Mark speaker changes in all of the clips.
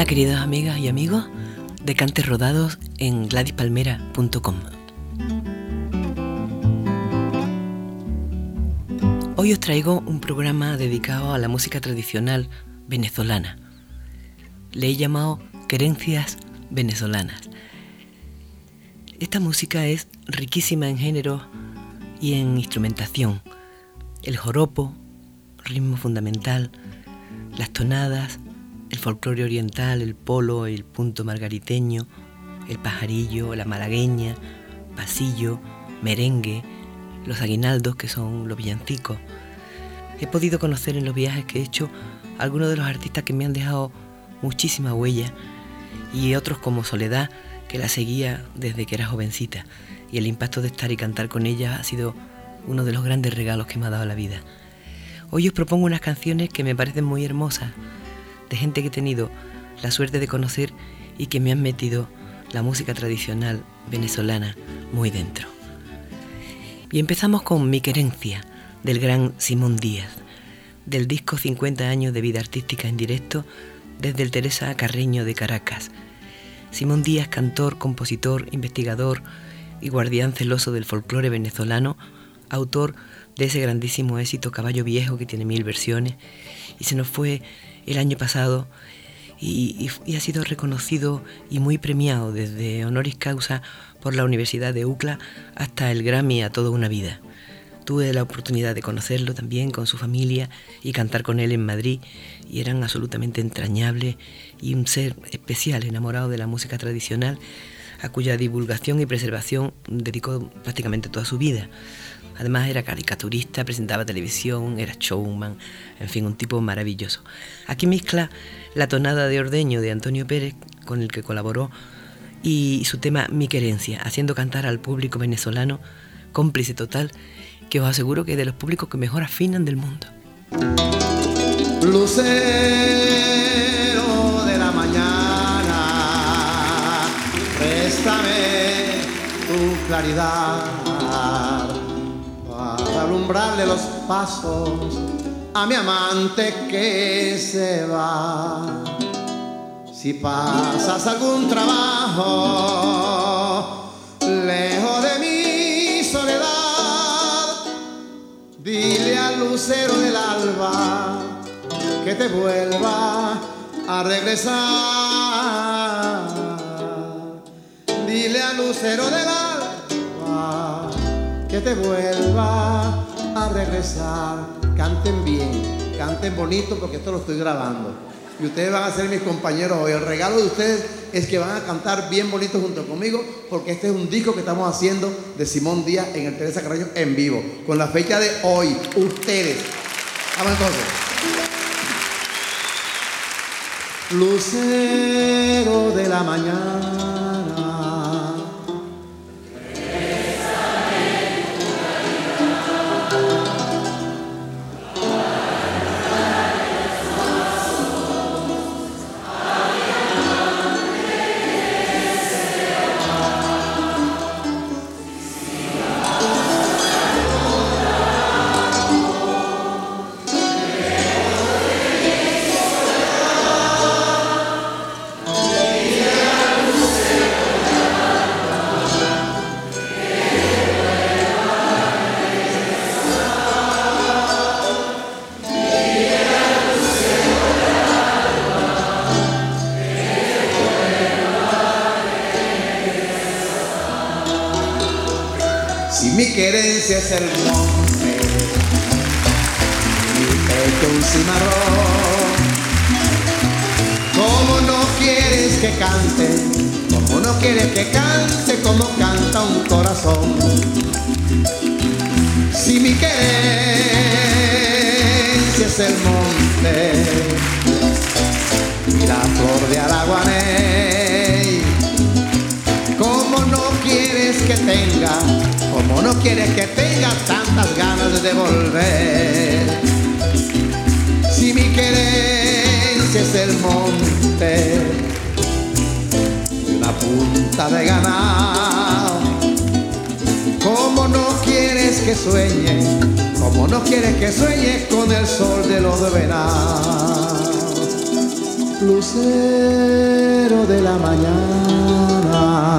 Speaker 1: Hola queridas amigas y amigos de Cantes Rodados en gladyspalmera.com. Hoy os traigo un programa dedicado a la música tradicional venezolana. Le he llamado Querencias Venezolanas. Esta música es riquísima en género y en instrumentación. El joropo, ritmo fundamental, las tonadas, el folclore oriental, el polo, el punto margariteño, el pajarillo, la malagueña, pasillo, merengue, los aguinaldos que son los villancicos. He podido conocer en los viajes que he hecho algunos de los artistas que me han dejado muchísima huella y otros como Soledad, que la seguía desde que era jovencita y el impacto de estar y cantar con ella ha sido uno de los grandes regalos que me ha dado la vida. Hoy os propongo unas canciones que me parecen muy hermosas, de gente que he tenido la suerte de conocer y que me han metido la música tradicional venezolana muy dentro. Y empezamos con Mi querencia, del gran Simón Díaz, del disco 50 años de vida artística en directo desde el Teresa Carreño de Caracas. Simón Díaz, cantor, compositor, investigador y guardián celoso del folclore venezolano, autor de ese grandísimo éxito Caballo Viejo que tiene mil versiones y se nos fue el año pasado y, ha sido reconocido y muy premiado desde honoris causa por la Universidad de UCLA hasta el Grammy a toda una vida. Tuve la oportunidad de conocerlo también con su familia y cantar con él en Madrid y eran absolutamente entrañables y un ser especial enamorado de la música tradicional a cuya divulgación y preservación dedicó prácticamente toda su vida. Además era caricaturista, presentaba televisión, era showman, en fin, un tipo maravilloso. Aquí mezcla la tonada de ordeño de Antonio Pérez, con el que colaboró, y su tema Mi querencia, haciendo cantar al público venezolano, cómplice total, que os aseguro que es de los públicos que mejor afinan del mundo.
Speaker 2: Lucero de la mañana, préstame tu claridad alumbrarle los pasos a mi amante que se va. Si pasas algún trabajo lejos de mi soledad, dile al lucero del alba que te vuelva a regresar. Dile al lucero del que te vuelva a regresar. Canten bien, canten bonito porque esto lo estoy grabando. Y ustedes van a ser mis compañeros hoy. El regalo de ustedes es que van a cantar bien bonito junto conmigo porque este es un disco que estamos haciendo de Simón Díaz en el Teresa Carreño en vivo. Con la fecha de hoy, ustedes. Vamos entonces. Lucero de la mañana es el monte, mi pecho un cimarrón. Como no quieres que cante, como no quieres que cante, como canta un corazón. Si mi querencia es el monte y la flor de Araguaney, como no quieres que tenga, no quieres que tenga tantas ganas de volver? Si mi querencia es el monte y una punta de ganado, como no quieres que sueñe, como no quieres que sueñe con el sol de los venados. Lucero de la mañana.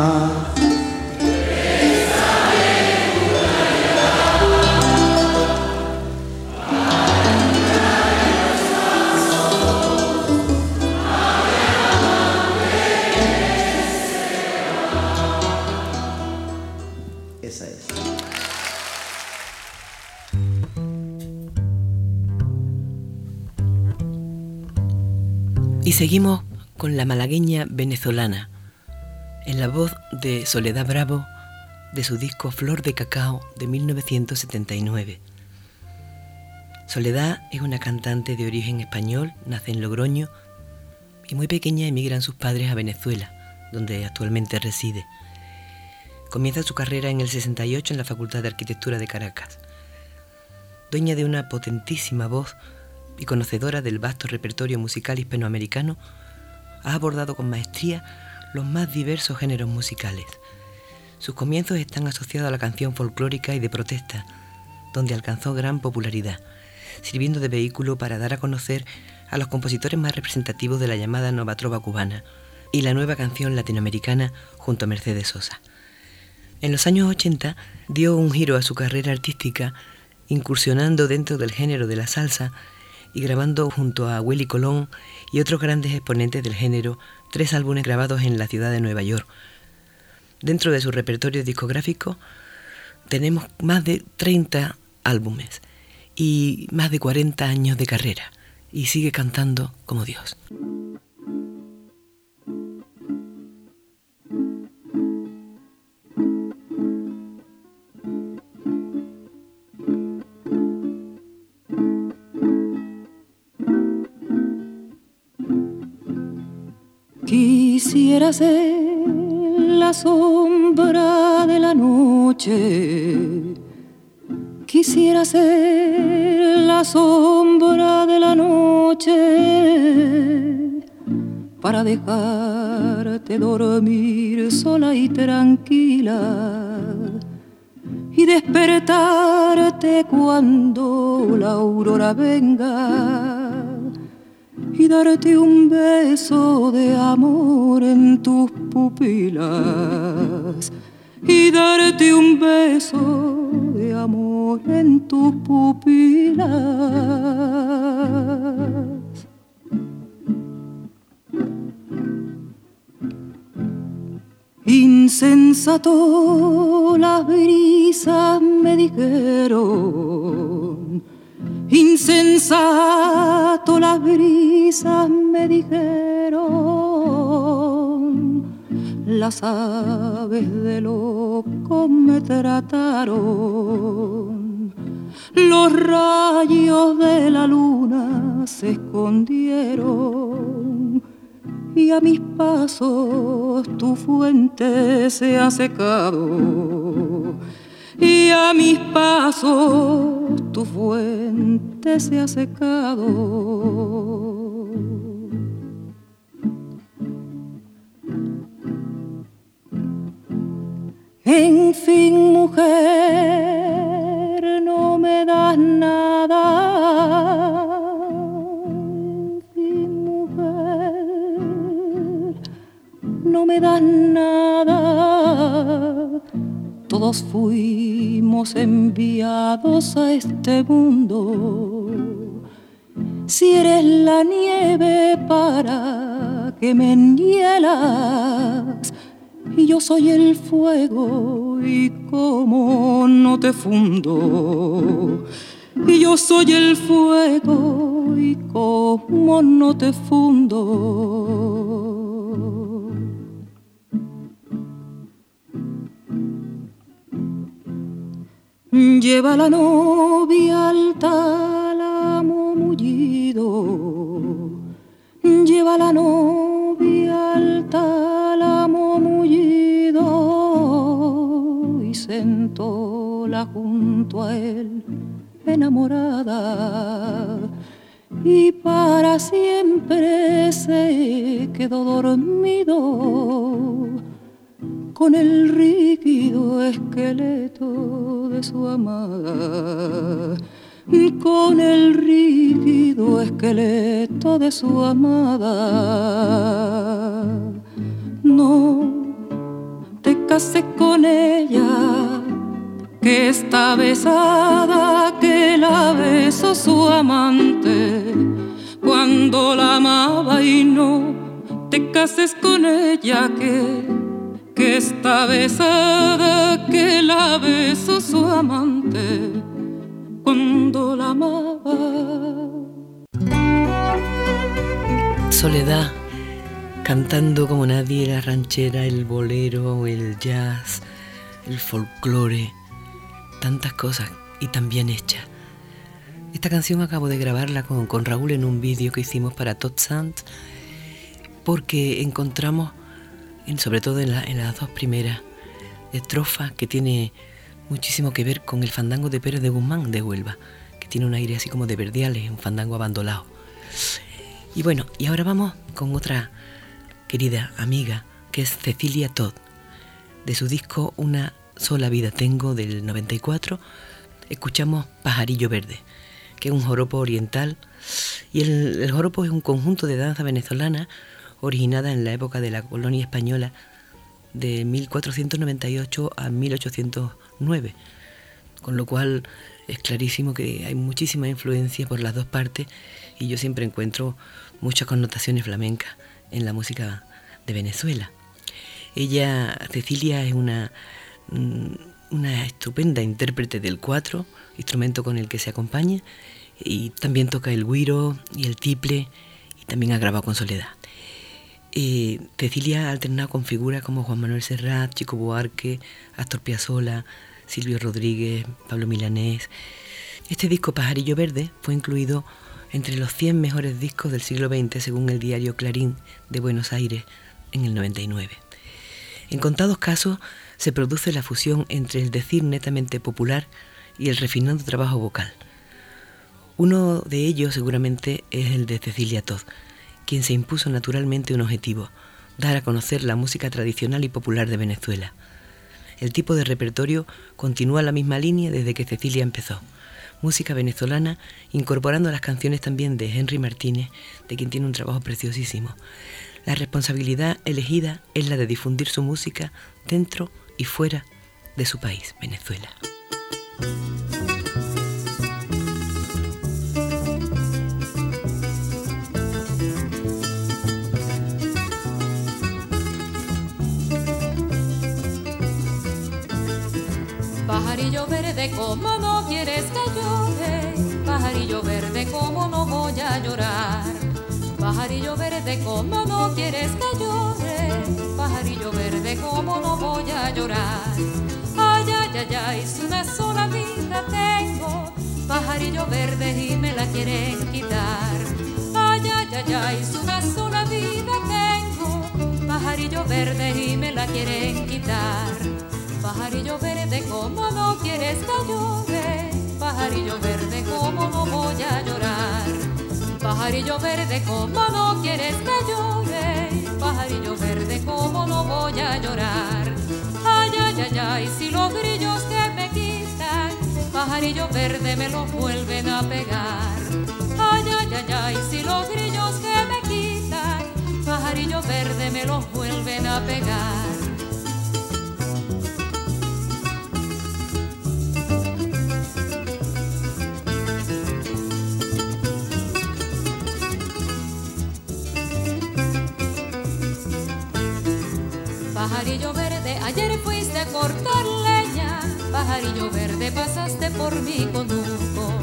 Speaker 1: Seguimos con la malagueña venezolana, en la voz de Soledad Bravo de su disco Flor de Cacao de 1979. Soledad es una cantante de origen español, nace en Logroño y muy pequeña emigran sus padres a Venezuela, donde actualmente reside. Comienza su carrera en el 68 en la Facultad de Arquitectura de Caracas. Dueña de una potentísima voz, y conocedora del vasto repertorio musical hispanoamericano, ha abordado con maestría los más diversos géneros musicales. Sus comienzos están asociados a la canción folclórica y de protesta, donde alcanzó gran popularidad, sirviendo de vehículo para dar a conocer a los compositores más representativos de la llamada Nova Trova cubana y la nueva canción latinoamericana junto a Mercedes Sosa. En los años 80 dio un giro a su carrera artística, incursionando dentro del género de la salsa y grabando junto a Willy Colón y otros grandes exponentes del género tres álbumes grabados en la ciudad de Nueva York. Dentro de su repertorio discográfico tenemos más de 30 álbumes y más de 40 años de carrera y sigue cantando como Dios.
Speaker 3: Quisiera ser la sombra de la noche. Quisiera ser la sombra de la noche para dejarte dormir sola y tranquila y despertarte cuando la aurora venga y darte un beso de amor en tus pupilas y darte un beso de amor en tus pupilas. Insensato las brisas me dijeron Insensato las brisas me dijeron, las aves de loco me trataron, los rayos de la luna se escondieron y a mis pasos tu fuente se ha secado y a mis pasos tu fuente se ha secado. En fin, mujer, no me das nada. En fin, mujer, no me das nada todos fuimos enviados a este mundo. Si eres la nieve para que me enhielas, y yo soy el fuego y como no te fundo. Y yo soy el fuego y como no te fundo. Lleva la novia al tálamo mullido, lleva la novia al tálamo mullido. Y sentóla junto a él enamorada. Y para siempre se quedó dormido con el rígido esqueleto de su amada, con el rígido esqueleto de su amada. No te cases con ella, que está besada, que la besó su amante cuando la amaba y no te cases con ella que que besada, que la besó su amante cuando la amaba.
Speaker 1: Soledad, cantando como nadie la ranchera, el bolero, el jazz, el folclore, tantas cosas y también hecha. Esta canción acabo de grabarla con, con Raúl en un vídeo que hicimos para Todd Sands porque encontramos sobre todo en, las dos primeras estrofas, que tiene muchísimo que ver con el fandango de Pérez de Guzmán de Huelva, que tiene un aire así como de verdiales, un fandango abandonado. Y bueno, y ahora vamos con otra querida amiga, que es Cecilia Todd. De su disco Una sola vida tengo del 94, escuchamos Pajarillo Verde, que es un joropo oriental. Y el joropo es un conjunto de danza venezolana originada en la época de la colonia española de 1498 a 1809, con lo cual es clarísimo que hay muchísima influencia por las dos partes y yo siempre encuentro muchas connotaciones flamencas en la música de Venezuela. Ella, Cecilia, es una, mm, una estupenda intérprete del cuatro, instrumento con el que se acompaña, y también toca el guiro y el tiple, y también ha grabado con Soledad. Eh, Cecilia ha alternado con figuras como Juan Manuel Serrat, Chico Buarque, Astor Piazzolla, Silvio Rodríguez, Pablo Milanés. Este disco Pajarillo Verde fue incluido entre los 100 mejores discos del siglo XX según el diario Clarín de Buenos Aires en el 99. En contados casos se produce la fusión entre el decir netamente popular y el refinado trabajo vocal. Uno de ellos seguramente es el de Cecilia Todd, quien se impuso naturalmente un objetivo, dar a conocer la música tradicional y popular de Venezuela. El tipo de repertorio continúa la misma línea desde que Cecilia empezó. Música venezolana, incorporando las canciones también de Henry Martínez, de quien tiene un trabajo preciosísimo. La responsabilidad elegida es la de difundir su música dentro y fuera de su país, Venezuela.
Speaker 4: Verde, como no quieres que llore? Pajarillo verde, como no voy a llorar? Pajarillo verde, como no quieres que llore? Pajarillo verde, como no voy a llorar? Ay, ay, ay, ay, si una sola vida tengo, pajarillo verde y me la quieren quitar. Ay, ay, ay, ay, si una sola vida tengo, pajarillo verde y me la quieren quitar. Pajarillo verde, como no quieres que llore? Pajarillo verde, como no voy a llorar? Pajarillo verde, como no quieres que llore? Pajarillo verde, como no voy a llorar? Ay, ay, ay, ay, si los grillos que me quitan, pajarillo verde me los vuelven a pegar. Ay, ay, ay, ay, si los grillos que me quitan, pajarillo verde me los vuelven a pegar. Pajarillo verde, ayer fuiste a cortar leña. Pajarillo verde, pasaste por mi conuco.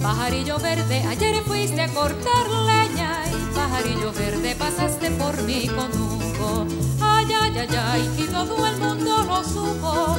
Speaker 4: Pajarillo verde, ayer fuiste a cortar leña. Y pajarillo verde, pasaste por mi conuco. Ay, ay, ay, ay, y todo el mundo lo supo.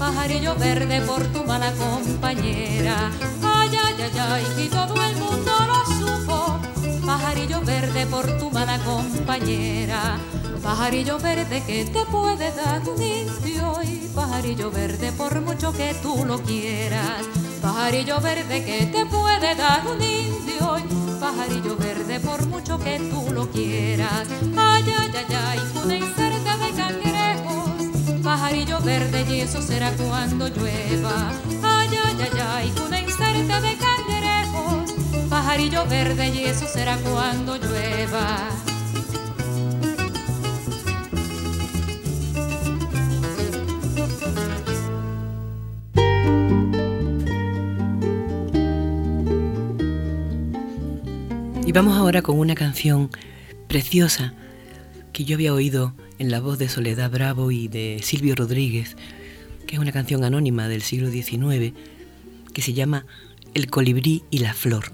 Speaker 4: Pajarillo verde por tu mala compañera. Ay, ay, ay, ay, y todo el mundo lo supo. Pajarillo verde por tu mala compañera. Pajarillo verde que te puede dar un indio y pajarillo verde por mucho que tú lo quieras. Pajarillo verde que te puede dar un indio y pajarillo verde por mucho que tú lo quieras. Ay, ay, ay, ay, una inserta de cangrejos. Pajarillo verde y eso será cuando llueva. Ay, ay, ay, ay, una inserta de cangrejos. Pajarillo verde y eso será cuando llueva.
Speaker 1: Vamos ahora con una canción preciosa que yo había oído en la voz de Soledad Bravo y de Silvio Rodríguez, que es una canción anónima del siglo XIX, que se llama El colibrí y la flor,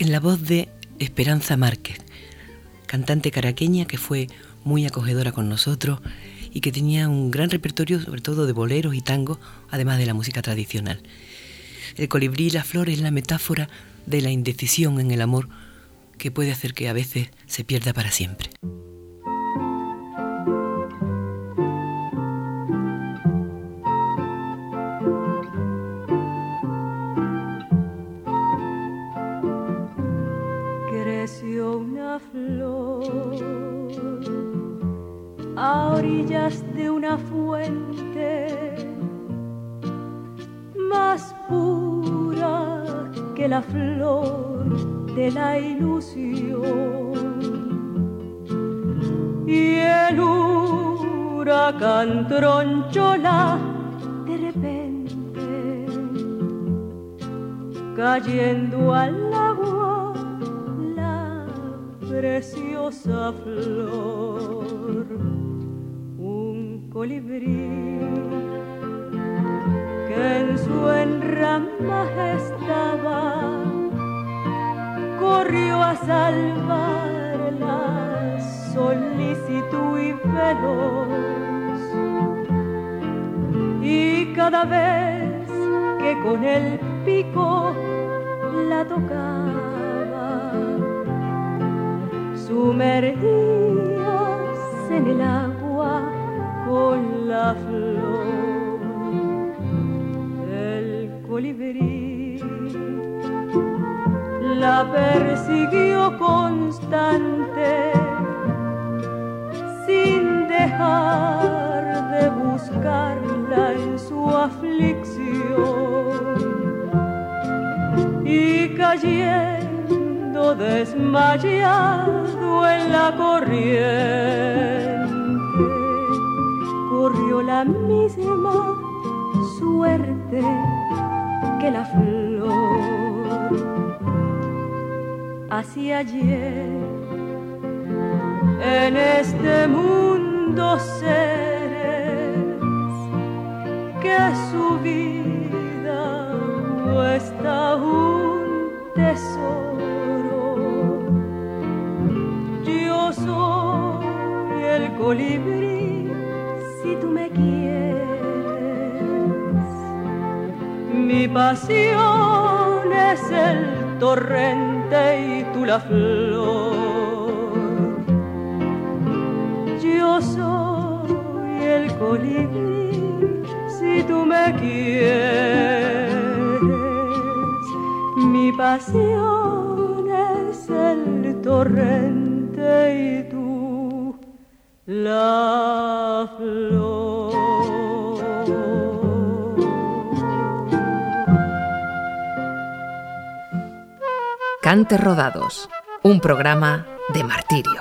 Speaker 1: en la voz de Esperanza Márquez, cantante caraqueña que fue muy acogedora con nosotros y que tenía un gran repertorio sobre todo de boleros y tangos, además de la música tradicional. El colibrí y la flor es la metáfora de la indecisión en el amor que puede hacer que a veces se pierda para siempre.
Speaker 5: Creció una flor a orillas de una fuente más pura que la flor de la ilusión. Y el huracán tronchola de repente, cayendo al agua la preciosa flor, un colibrí en su enrama estaba, corrió a salvar la solicitud y veloz. Y cada vez que con el pico la tocaba, sumergías en el agua con la flor la persiguió constante sin dejar de buscarla en su aflicción. Y cayendo desmayado en la corriente corrió la misma suerte que la flor. Así ayer, en este mundo seres que su vida cuesta un tesoro. Yo soy el colibrí si tú me quieres mi pasión es el torrente y tú la flor. Yo soy el colibrí si tú me quieres. Mi pasión es el torrente y tú la flor.
Speaker 6: Cantes Rodados, un programa de martirio.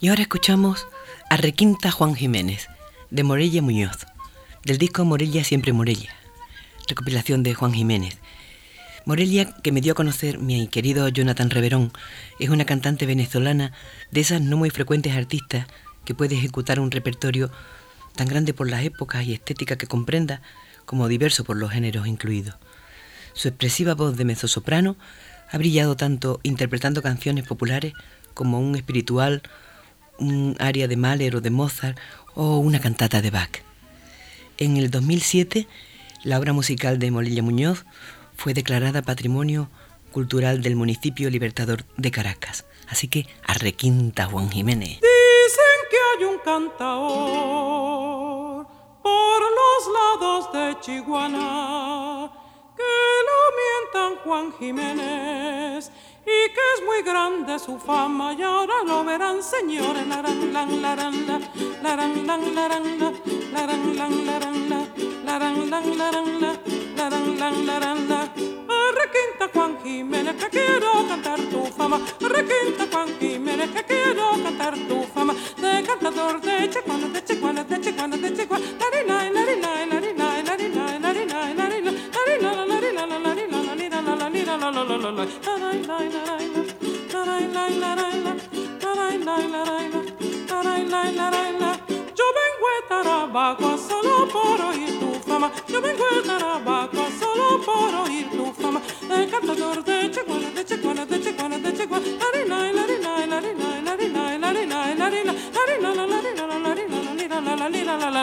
Speaker 1: Y ahora escuchamos a Requinta Juan Jiménez, de Morella Muñoz, del disco Morella Siempre Morella, recopilación de Juan Jiménez. Morelia, que me dio a conocer mi querido Jonathan Reverón, es una cantante venezolana de esas no muy frecuentes artistas que puede ejecutar un repertorio tan grande por las épocas y estética que comprenda como diverso por los géneros incluidos. Su expresiva voz de mezzosoprano ha brillado tanto interpretando canciones populares como un espiritual un aria de Mahler o de Mozart o una cantata de Bach. En el 2007, la obra musical de Molilla Muñoz fue declarada Patrimonio Cultural del Municipio Libertador de Caracas. Así que arrequinta Juan Jiménez.
Speaker 7: Dicen que hay un cantaor por los lados de Chihuahua que lo mientan Juan Jiménez y que es muy grande su fama y ahora lo verán señores laran lan laran la laran lan laran la laran lan laran la laran lan laran la laran lan laran la Requinta Juan Jiménez que quiero cantar tu fama Requinta Juan Jiménez que quiero cantar tu fama de cantador de chicuana de Yo vengo de Tarabacá solo por oír tu fama. El cantador de Chihuahua, de Chihuahua.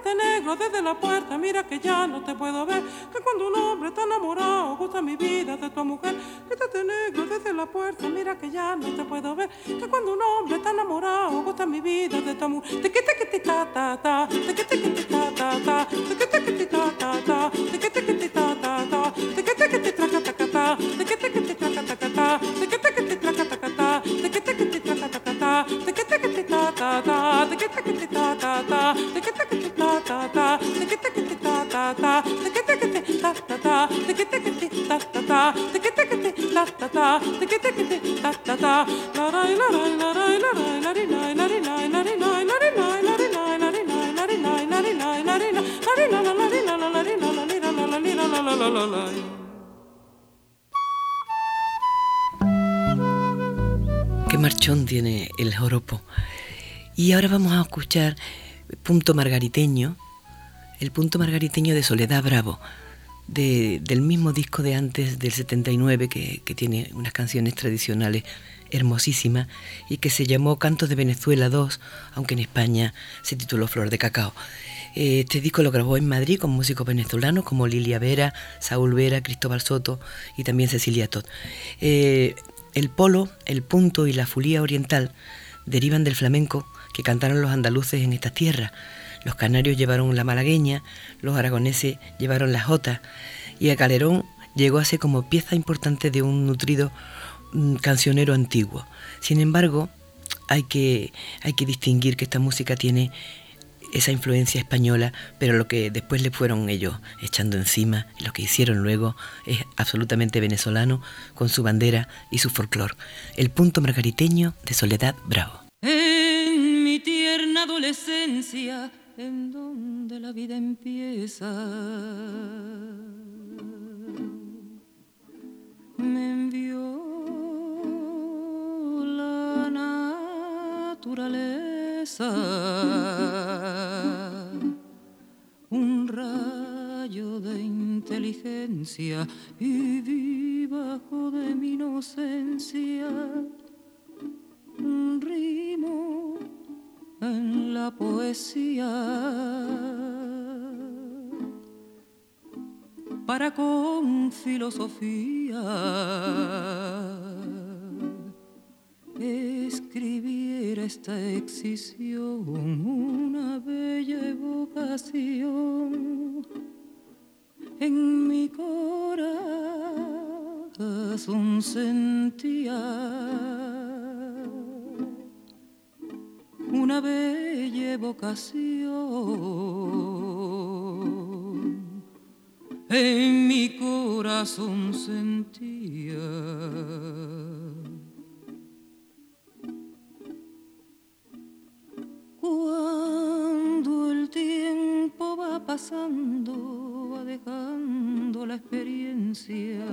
Speaker 7: Quítate negro desde la puerta, mira que ya no te puedo ver. Que cuando un hombre está enamorado gusta mi vida de tu mujer. Quítate negro desde la puerta, mira que ya no te puedo ver. Que cuando un hombre está enamorado gusta mi vida de tu mujer. Te quita que te ta ta ta, te quita que te ta ta ta, te quita que te ta ta ta, te quita que te ta ta ta, te quita que te traca ta ta, te quita que te traca ta ta, te quita que te traca ta ta, te quita que te traca ta ta, te quita que te ta ta ta, te quita que te ta ta ta, te quita que
Speaker 1: Qué marchón tiene el joropo. Y ahora vamos a escuchar Punto Margariteño, el Punto Margariteño de Soledad Bravo, de- del mismo disco de antes, del 79, que, que tiene unas canciones tradicionales hermosísimas y que se llamó Cantos de Venezuela 2, aunque en España se tituló Flor de Cacao. Este disco lo grabó en Madrid con músicos venezolanos como Lilia Vera, Saúl Vera, Cristóbal Soto y también Cecilia Todd. Eh, el polo, el punto y la fulía oriental derivan del flamenco que cantaron los andaluces en estas tierras. Los canarios llevaron la malagueña, los aragoneses llevaron la jota y el calerón llegó a ser como pieza importante de un nutrido mm, cancionero antiguo. Sin embargo, hay que, hay que distinguir que esta música tiene esa influencia española, pero lo que después le fueron ellos echando encima, lo que hicieron luego es absolutamente venezolano con su bandera y su folclor. El punto margariteño de Soledad Bravo.
Speaker 3: En mi tierna adolescencia, en donde la vida empieza, me envió la naturaleza un rayo de inteligencia y vi bajo de mi inocencia un rimo en la poesía. Para con filosofía escribir esta excisión una bella evocación en mi corazón sentía una bella evocación en mi corazón sentía cuando el tiempo va pasando va dejando la experiencia.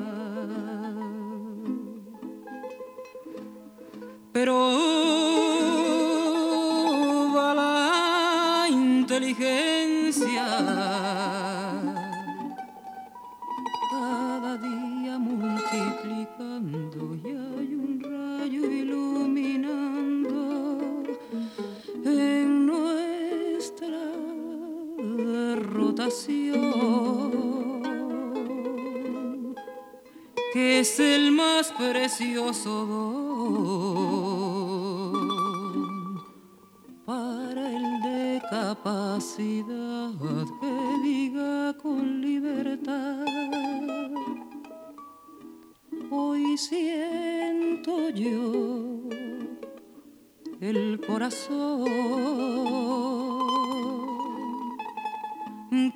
Speaker 3: Corazón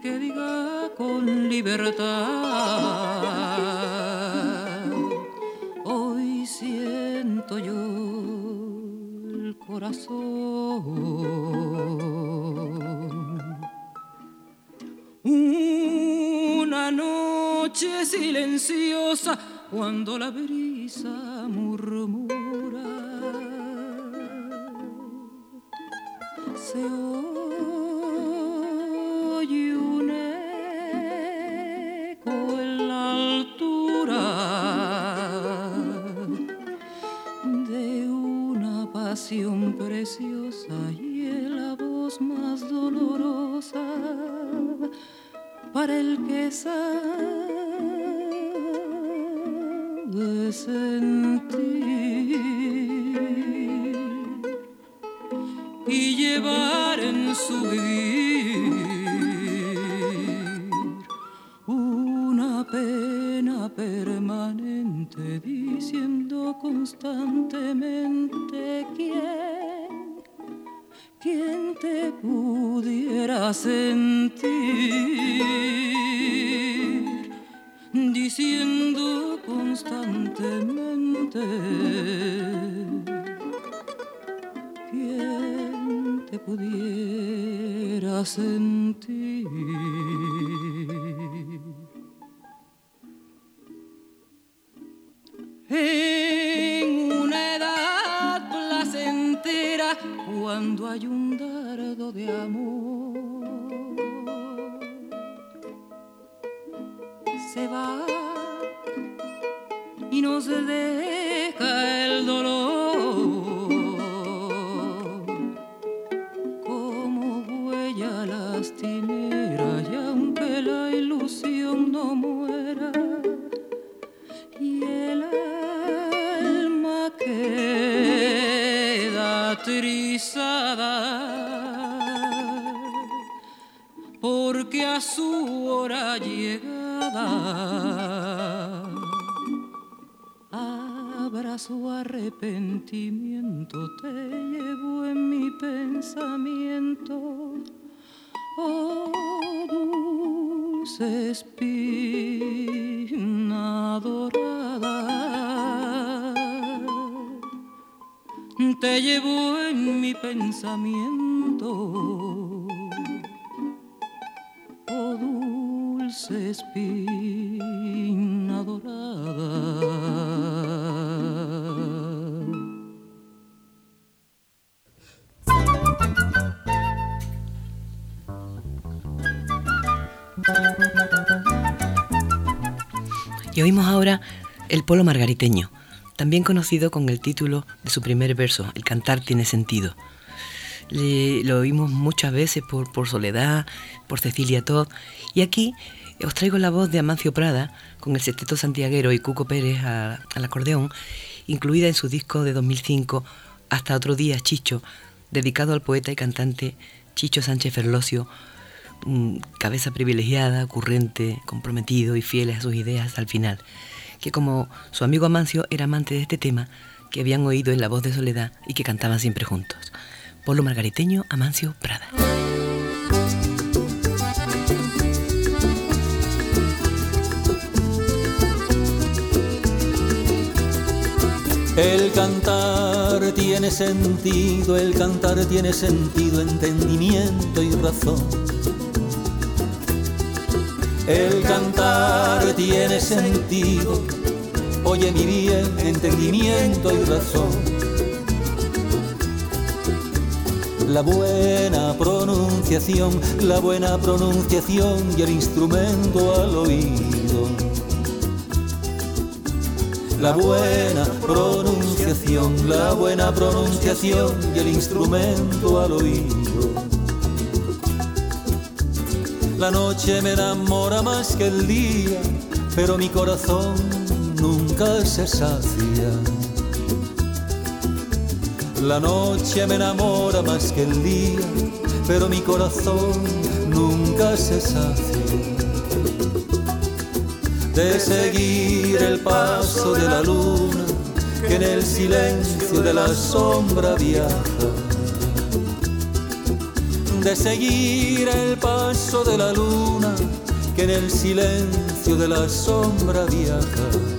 Speaker 3: que diga con libertad. Hoy siento yo el corazón. Una noche silenciosa cuando la brisa murmura. Se oye un eco en la altura de una pasión preciosa y en la voz más dolorosa para el que sabe sentir en su vivir una pena permanente diciendo constantemente quién quién te pudiera sentir diciendo constantemente pudiera porque a su hora llegada abrazo arrepentimiento te llevo en mi pensamiento. Oh dulce espina dorada te llevo en mi pensamiento oh dulce espina dorada.
Speaker 1: Y oímos ahora el polo margariteño, también conocido con el título de su primer verso, El cantar tiene sentido. Le- lo oímos muchas veces por, por Soledad, por Cecilia Todd, y aquí os traigo la voz de Amancio Prada con el sexteto santiaguero y Cuco Pérez al acordeón, incluida en su disco de 2005, Hasta otro día, Chicho, dedicado al poeta y cantante Chicho Sánchez Ferlosio, mm, cabeza privilegiada, ocurrente, comprometido y fiel a sus ideas el final, que como su amigo Amancio era amante de este tema, que habían oído en La Voz de Soledad y que cantaban siempre juntos. Polo Margariteño, Amancio Prada.
Speaker 8: El cantar tiene sentido, el cantar tiene sentido, entendimiento y razón. El cantar tiene sentido, oye mi bien, entendimiento y razón. La buena pronunciación, la buena pronunciación y el instrumento al oído. La buena pronunciación, la buena pronunciación y el instrumento al oído. La noche me enamora más que el día, pero mi corazón nunca se sacia. La noche me enamora más que el día, pero mi corazón nunca se sacia. De seguir el paso de la luna que en el silencio de la sombra viaja de seguir el paso de la luna que en el silencio de la sombra viaja.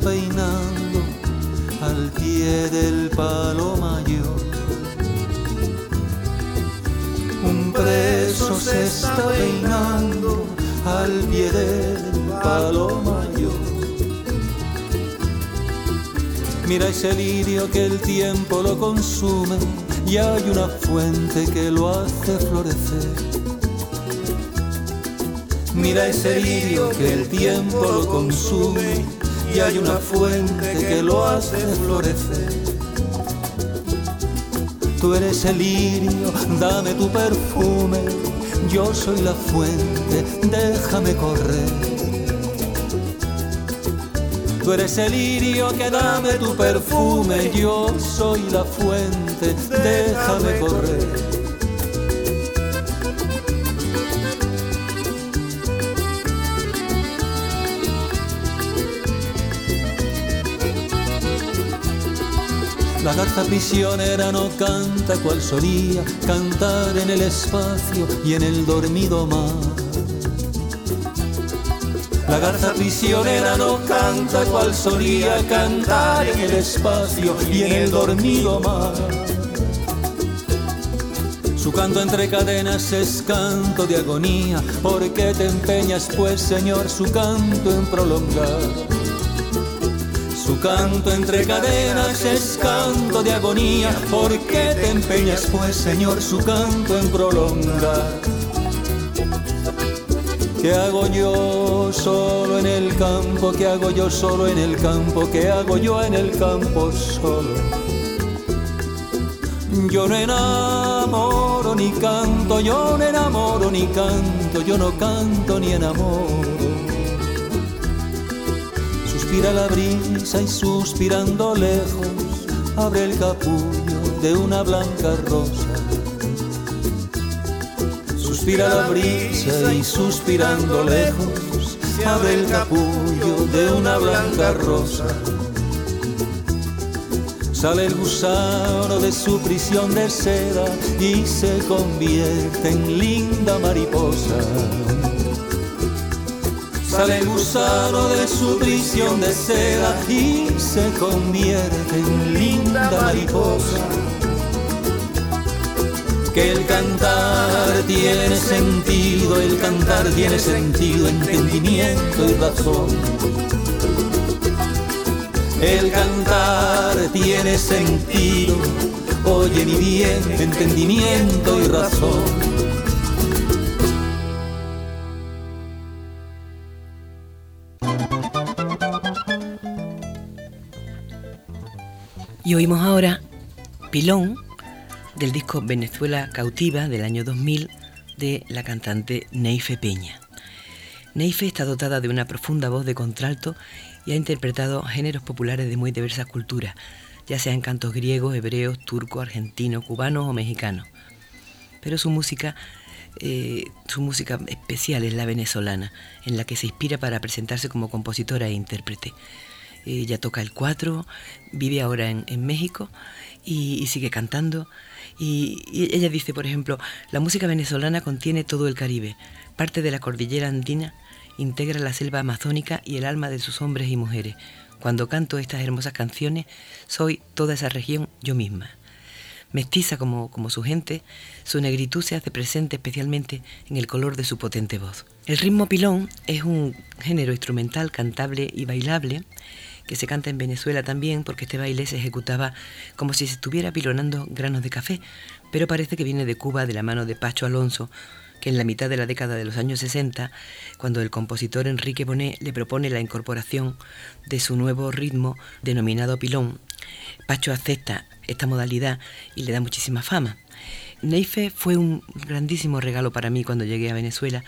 Speaker 8: Peinando al pie del palo mayor. Un preso se está peinando al pie del palo mayor. Mira ese lirio que el tiempo lo consume y hay una fuente que lo hace florecer. Mira ese lirio que el tiempo lo consume y hay una fuente que lo hace florecer. Tú eres el lirio, dame tu perfume, yo soy la fuente, déjame correr. Tú eres el lirio que dame tu perfume, yo soy la fuente, déjame correr. La garza prisionera no canta cual solía cantar en el espacio y en el dormido mar. La garza prisionera no canta cual solía cantar en el espacio y en el dormido mar. Su canto entre cadenas es canto de agonía, porque te empeñas pues, Señor, su canto en prolongar. Su canto entre cadenas es canto de agonía, porque te empeñas pues, Señor, su canto en prolongar. ¿Qué hago yo solo en el campo? ¿Qué hago yo solo en el campo? ¿Qué hago yo en el campo solo? Yo no enamoro ni canto, yo no enamoro ni canto, yo no canto ni enamoro. Suspira la brisa y suspirando lejos, abre el capullo de una blanca rosa. Suspira la brisa y suspirando lejos, abre el capullo de una blanca rosa. Sale el gusano de su prisión de seda y se convierte en linda mariposa. Sale el gusano de su prisión de seda y se convierte en linda mariposa. Que el cantar tiene sentido, el cantar tiene sentido, entendimiento y razón. El cantar tiene sentido, oye mi bien, entendimiento y razón.
Speaker 1: Y oímos ahora Pilón del disco Venezuela Cautiva del año 2000 de la cantante Neife Peña. Neife está dotada de una profunda voz de contralto y ha interpretado géneros populares de muy diversas culturas, ya sean cantos griegos, hebreos, turcos, argentinos, cubanos o mexicanos. pero su música, eh, su música especial es la venezolana, en la que se inspira para presentarse como compositora e intérprete. Ella toca el cuatro, vive ahora en, México y, sigue cantando. Y, y, ella dice, por ejemplo, la música venezolana contiene todo el Caribe, parte de la cordillera andina, integra la selva amazónica y el alma de sus hombres y mujeres. Cuando canto estas hermosas canciones, soy toda esa región yo misma. Mestiza como, como su gente, su negritud se hace presente especialmente en el color de su potente voz. El ritmo pilón es un género instrumental cantable y bailable que se canta en Venezuela también porque este baile se ejecutaba como si se estuviera pilonando granos de café, pero parece que viene de Cuba de la mano de Pacho Alonso, que en la mitad de la década de los años 60, cuando el compositor Enrique Bonet le propone la incorporación de su nuevo ritmo denominado pilón, Pacho acepta esta modalidad y le da muchísima fama. Neife fue un grandísimo regalo para mí cuando llegué a Venezuela,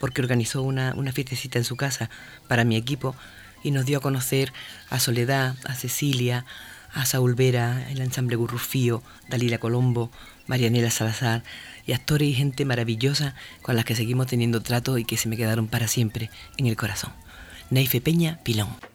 Speaker 1: porque organizó una, una fiestecita en su casa para mi equipo y nos dio a conocer a Soledad, a Cecilia, a Saúl Vera, el ensamble Gurrufío, Dalila Colombo, Marianela Salazar y actores y gente maravillosa con las que seguimos teniendo trato y que se me quedaron para siempre en el corazón. Neife Peña Pilón.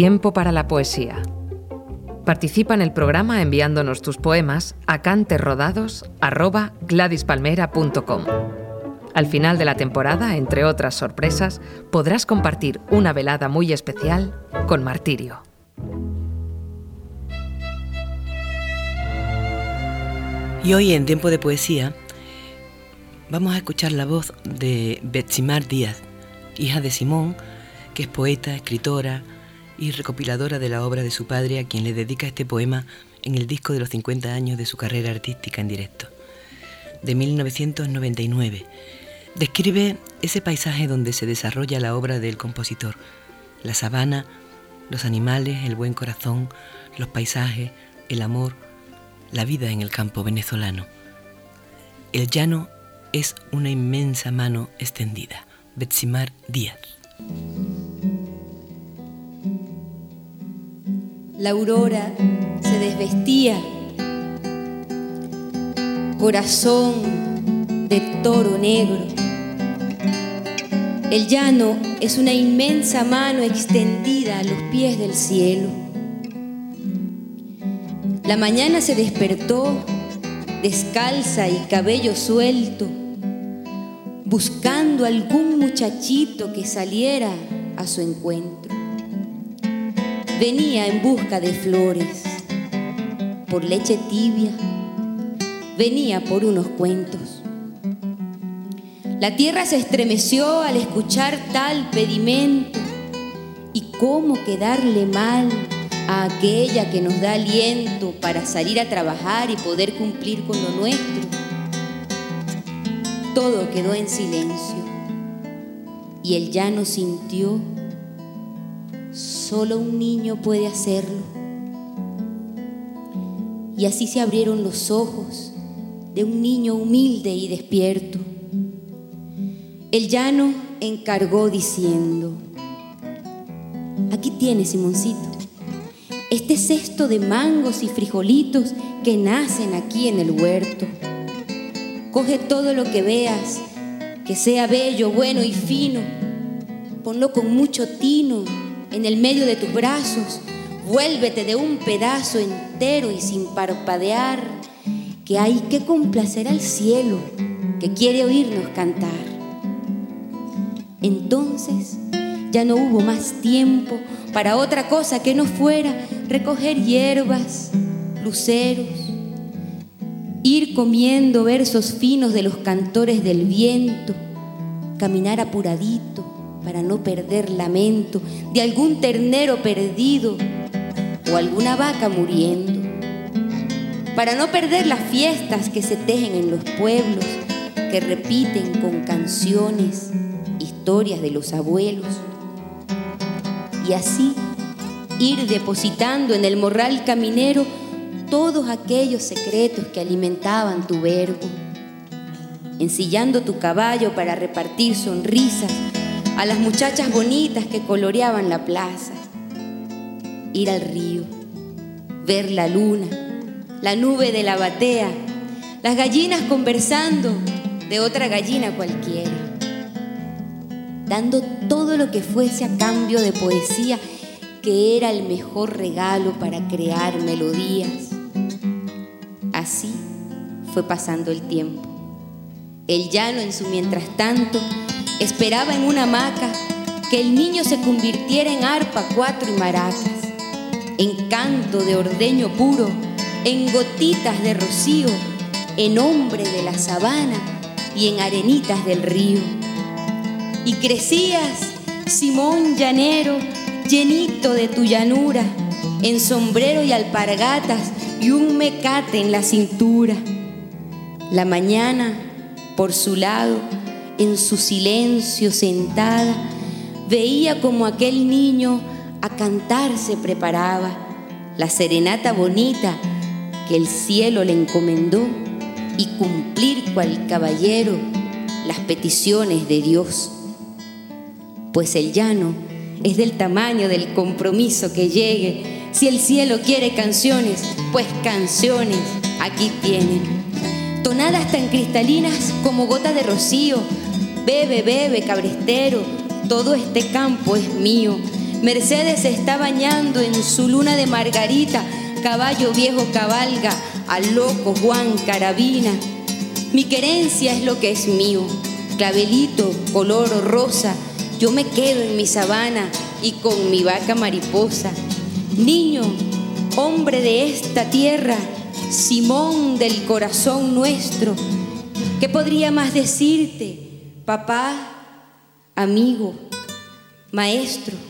Speaker 6: Tiempo para la poesía. Participa en el programa enviándonos tus poemas a canterrodados@gladispalmera.com. Al final de la temporada, entre otras sorpresas, podrás compartir una velada muy especial con Martirio.
Speaker 1: Y hoy en Tiempo de Poesía vamos a escuchar la voz de Betsimar Díaz, hija de Simón, que es poeta, escritora y recopiladora de la obra de su padre, a quien le dedica este poema en el disco de los 50 años de su carrera artística en directo, de 1999. Describe ese paisaje donde se desarrolla la obra del compositor, la sabana, los animales, el buen corazón, los paisajes, el amor, la vida en el campo venezolano. El llano es una inmensa mano extendida. Betsimar Díaz.
Speaker 9: La aurora se desvestía, corazón de toro negro. El llano es una inmensa mano extendida a los pies del cielo. La mañana se despertó descalza y cabello suelto, buscando algún muchachito que saliera a su encuentro. Venía en busca de flores, por leche tibia, venía por unos cuentos. La tierra se estremeció al escuchar tal pedimento y cómo quedarle mal a aquella que nos da aliento para salir a trabajar y poder cumplir con lo nuestro. Todo quedó en silencio y el llano sintió, solo un niño puede hacerlo. Y así se abrieron los ojos de un niño humilde y despierto. El llano encargó diciendo, aquí tienes, Simoncito este cesto de mangos y frijolitos que nacen aquí en el huerto. Coge todo lo que veas, que sea bello, bueno y fino. Ponlo con mucho tino en el medio de tus brazos. Vuélvete de un pedazo entero y sin parpadear, que hay que complacer al cielo, que quiere oírnos cantar. Entonces ya no hubo más tiempo para otra cosa que no fuera recoger hierbas, luceros, ir comiendo versos finos de los cantores del viento, caminar apuradito para no perder lamento de algún ternero perdido o alguna vaca muriendo, para no perder las fiestas que se tejen en los pueblos, que repiten con canciones historias de los abuelos. Y así ir depositando en el morral caminero todos aquellos secretos que alimentaban tu verbo, ensillando tu caballo para repartir sonrisas a las muchachas bonitas que coloreaban la plaza, ir al río, ver la luna, la nube de la batea, las gallinas conversando de otra gallina cualquiera, dando todo lo que fuese a cambio de poesía que era el mejor regalo para crear melodías. Así fue pasando el tiempo. El llano en su mientras tanto esperaba en una hamaca que el niño se convirtiera en arpa, cuatro y maracas, en canto de ordeño puro, en gotitas de rocío, en hombre de la sabana y en arenitas del río. Y crecías, Simón llanero, llenito de tu llanura, en sombrero y alpargatas y un mecate en la cintura. La mañana, por su lado, en su silencio sentada, veía como aquel niño a cantar se preparaba, la serenata bonita que el cielo le encomendó y cumplir cual caballero las peticiones de Dios. Pues el llano es del tamaño del compromiso que llegue. Si el cielo quiere canciones, pues canciones aquí tienen. Tonadas tan cristalinas como gota de rocío. Bebe, bebe, cabrestero, todo este campo es mío. Mercedes está bañando en su luna de margarita, caballo viejo cabalga, al loco Juan Carabina. Mi querencia es lo que es mío, clavelito, color rosa, yo me quedo en mi sabana y con mi vaca mariposa. Niño, hombre de esta tierra, Simón del corazón nuestro, ¿qué podría más decirte, papá, amigo, maestro?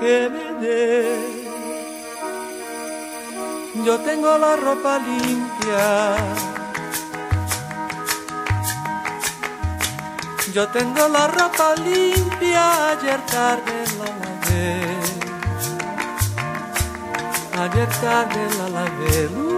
Speaker 10: que me dé. Yo tengo la ropa limpia. Yo tengo la ropa limpia, ayer tarde la lavé. Ayer tarde la lavé.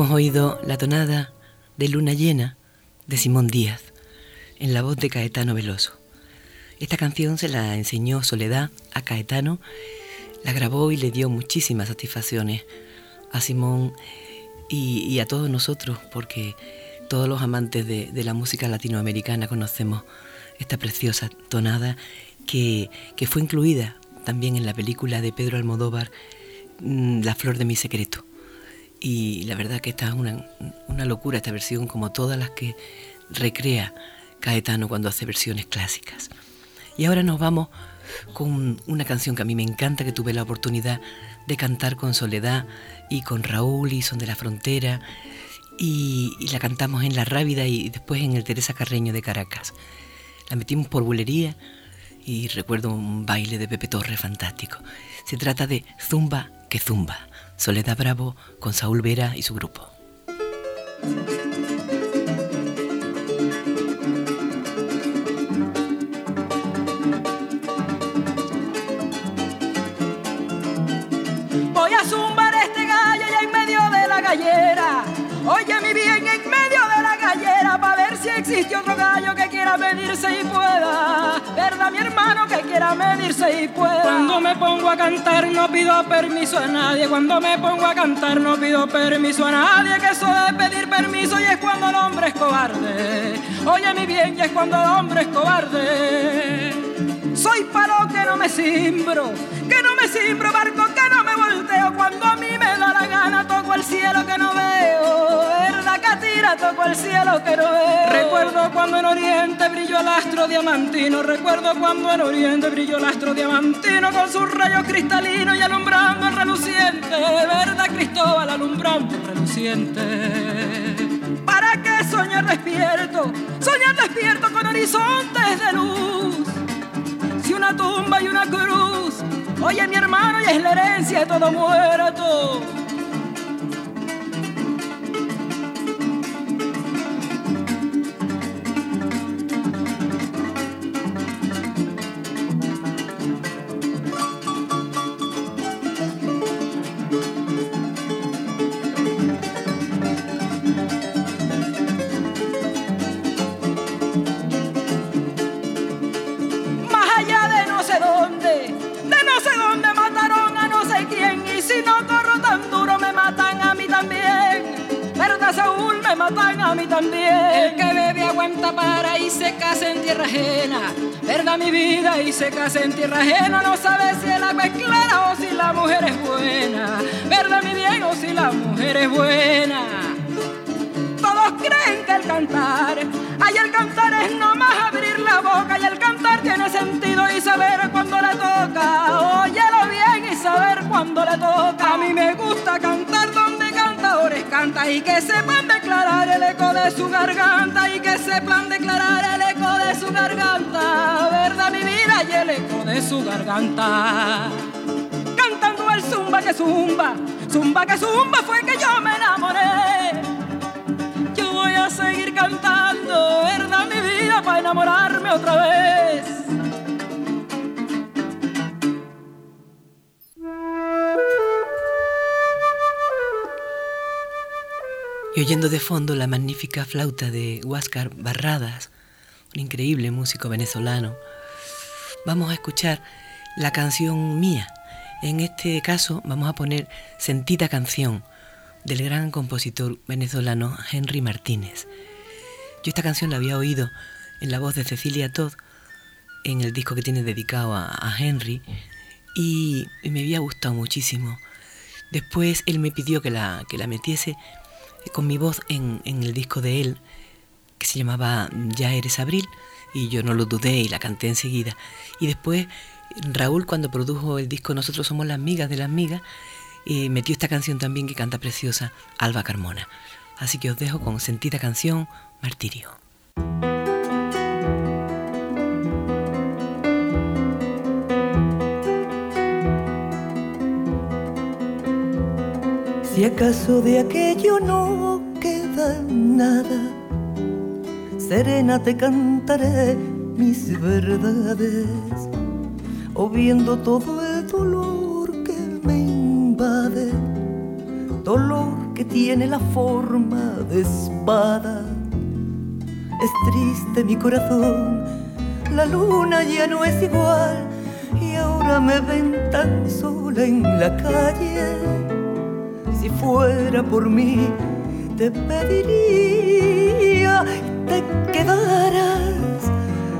Speaker 1: Hemos oído la tonada de Luna Llena de Simón Díaz en la voz de Caetano Veloso. Esta canción se la enseñó Soledad a Caetano, la grabó y le dio muchísimas satisfacciones a Simón y, a todos nosotros, porque todos los amantes de, de, la música latinoamericana conocemos esta preciosa tonada que, que fue incluida también en la película de Pedro Almodóvar, La flor de mi secreto. Y la verdad que esta es una, una locura esta versión, como todas las que recrea Caetano cuando hace versiones clásicas. Y ahora nos vamos con una canción que a mí me encanta, que tuve la oportunidad de cantar con Soledad y con Raúl y Son de la Frontera, y, la cantamos en La Rábida y después en el Teresa Carreño de Caracas. La metimos por bulería y recuerdo un baile de Pepe Torres fantástico. Se trata de Zumba que Zumba. Soledad Bravo con Saúl Vera y su grupo.
Speaker 11: Voy a zumbar este gallo ya en medio de la gallera. Oye mi bien si existe otro gallo que quiera medirse y pueda. ¿Verdad mi hermano que quiera medirse y pueda?
Speaker 12: Cuando me pongo a cantar no pido permiso a nadie. Cuando me pongo a cantar no pido permiso a nadie. Que eso de pedir permiso y es cuando el hombre es cobarde. Oye mi bien y es cuando el hombre es cobarde. Soy palo que no me simbro, que no me simbro, barco que no me volteo. Cuando a mí me da la gana toco el cielo que no veo. Verdad que tira toco el cielo que no veo. Recuerdo cuando en Oriente brilló el astro diamantino. Recuerdo cuando en Oriente brilló el astro diamantino con sus rayos cristalinos y alumbrando el reluciente. Verdad Cristóbal alumbrando el reluciente.
Speaker 11: ¿Para qué soñar despierto? Soñar despierto con horizontes de luz. Si una tumba y una cruz, oye mi hermano y es la herencia de todo muerto. Sé dónde, de no sé dónde mataron a no sé quién. Y si no corro tan duro, me matan a mí también. ¿Verdad, Saúl? Me matan a mí también.
Speaker 12: El que bebe aguanta para y se casa en tierra ajena.
Speaker 11: Verdad, mi vida, y se casa en tierra ajena. No sabe si el agua es clara o si la mujer es buena. Verdad, mi bien, o si la mujer es buena. Todos creen que el cantar, ay, el cantar es nomás abrir la boca y el cantar sentido y saber cuándo le toca. Óyelo bien y saber cuándo le toca. A mí me gusta cantar donde cantadores canta y que sepan declarar el eco de su garganta y que sepan declarar el eco de su garganta. Verdad, mi vida y el eco de su garganta. Cantando el zumba que zumba, zumba que zumba fue que yo me enamoré yo voy a seguir cantando, verdad mi vida, para enamorarme otra vez.
Speaker 1: Oyendo de fondo la magnífica flauta de Huáscar Barradas, un increíble músico venezolano, vamos a escuchar la canción mía. En este caso vamos a poner Sentida canción del gran compositor venezolano Henry Martínez. Yo esta canción la había oído en la voz de Cecilia Todd en el disco que tiene dedicado a, a Henry y, y me había gustado muchísimo. Después él me pidió que la, que la metiese con mi voz en, el disco de él, que se llamaba Ya eres Abril, y yo no lo dudé y la canté enseguida. Y después Raúl, cuando produjo el disco Nosotros somos las migas de las migas, eh, metió esta canción también que canta preciosa, Alba Carmona. Así que os dejo con sentida canción, Martirio.
Speaker 13: Si acaso de aquello no queda nada, serena te cantaré mis verdades, o viendo todo el dolor que me invade, dolor que tiene la forma de espada. Es triste mi corazón, la luna ya no es igual y ahora me ven tan sola en la calle si fuera por mí, te pediría te quedaras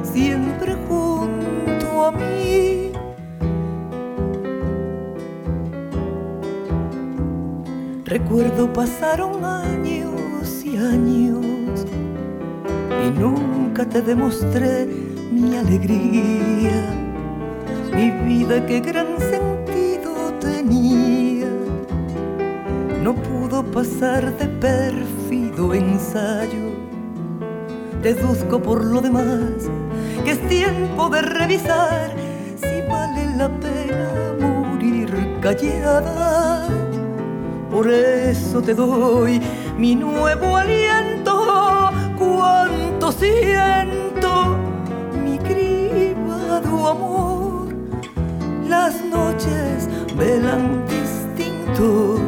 Speaker 13: siempre junto a mí. Recuerdo pasaron años y años y nunca te demostré mi alegría, mi vida que gran sentido no pudo pasar de pérfido ensayo. Deduzco por lo demás que es tiempo de revisar si vale la pena morir callada. Por eso te doy mi nuevo aliento, cuánto siento, mi cribado amor. Las noches velan distinto,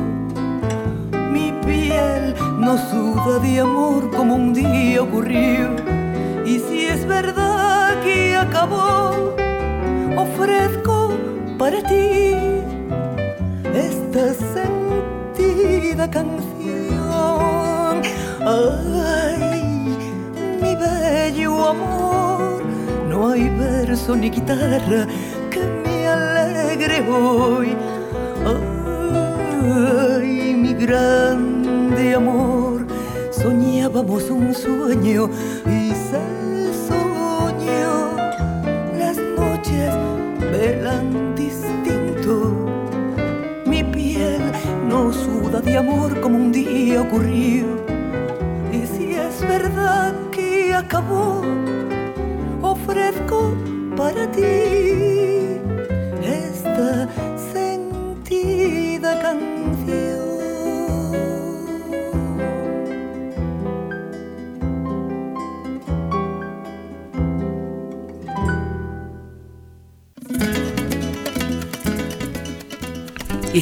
Speaker 13: no suda de amor como un día ocurrió. Y si es verdad que acabó, ofrezco para ti esta sentida canción. Ay, mi bello amor, no hay verso ni guitarra que me alegre hoy. Ay, mi amor, soñábamos un sueño y se soñó. Las noches velan distinto no suda de amor como un día ocurrió. Y si es verdad que acabó, ofrezco para ti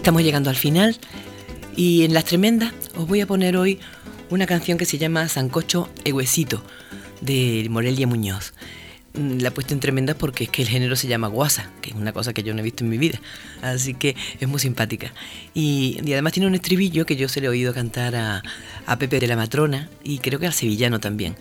Speaker 1: estamos llegando al final. Y en las tremendas os voy a poner hoy una canción que se llama Sancocho Eguecito de Morelia Muñoz. Mm, la he puesto en tremendas porque es que el género se llama guasa, que es una cosa que yo no he visto en mi vida. Así que es muy simpática. Y, además tiene un estribillo que yo se le he oído cantar a, a Pepe de la Matrona y creo que al sevillano también.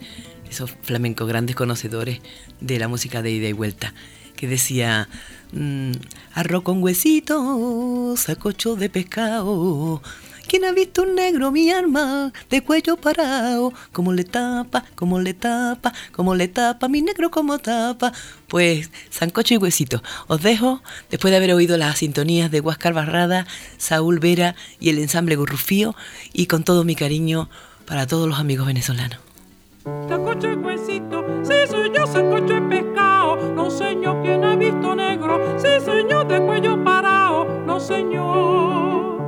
Speaker 1: Esos flamencos grandes conocedores de la música de ida y vuelta. Que decía Mm, arroz con huesito, sacocho de pescado. ¿Quién ha visto un negro mi arma de cuello parado? Como le tapa, como le tapa, como le tapa, mi negro como tapa. Pues, sancocho y huesito. Os dejo, después de haber oído las sintonías de Huáscar Barrada, Saúl Vera y el ensamble Gurrufío, y con todo mi cariño para todos los amigos venezolanos.
Speaker 7: Y huesito, soy yo, cuello parado, no señor.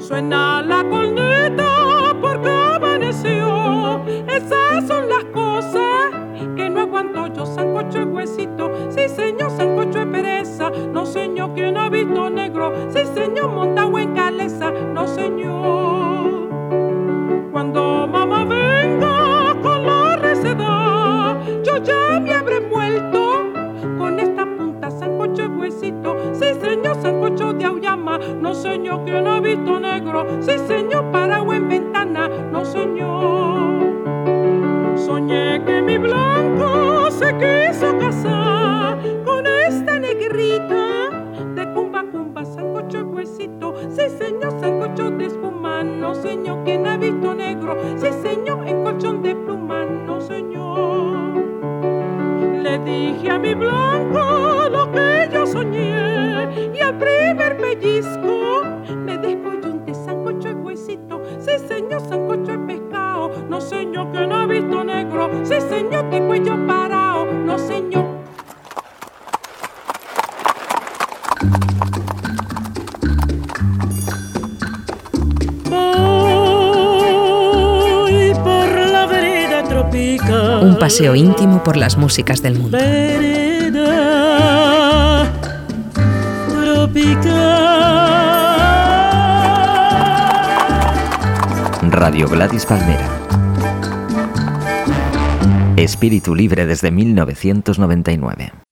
Speaker 7: Suena la corneta porque amaneció, esas son las cosas que no aguanto yo, sancocho y huesito, sí señor, sancocho y pereza, no señor, ¿quién ha visto negro? Sí señor, montado en caleza, no señor. Cuando mamá venga Sancocho de auyama. No, señor, que no ha visto negro. Sí, señor, parado en ventana. No, señor. Soñé que mi blanco se quiso casar con esta negrita de cumba cumba, sancocho huesito. Sí, señor, sancocho de espuma. No, señor, que no visto negro. Sí, señor, en colchón de pluma. No, señor le dije a mi blanco lo que yo soñé y al primer pellizco me descoyunté sancocho y huesito. Sí, señor, sancocho y pescado. No, señor, que no ha visto negro. Sí, señor, de cuello parado. No, señor.
Speaker 6: Paseo íntimo por las músicas del mundo.
Speaker 14: Radio Gladys Palmera. Espíritu libre desde 1999.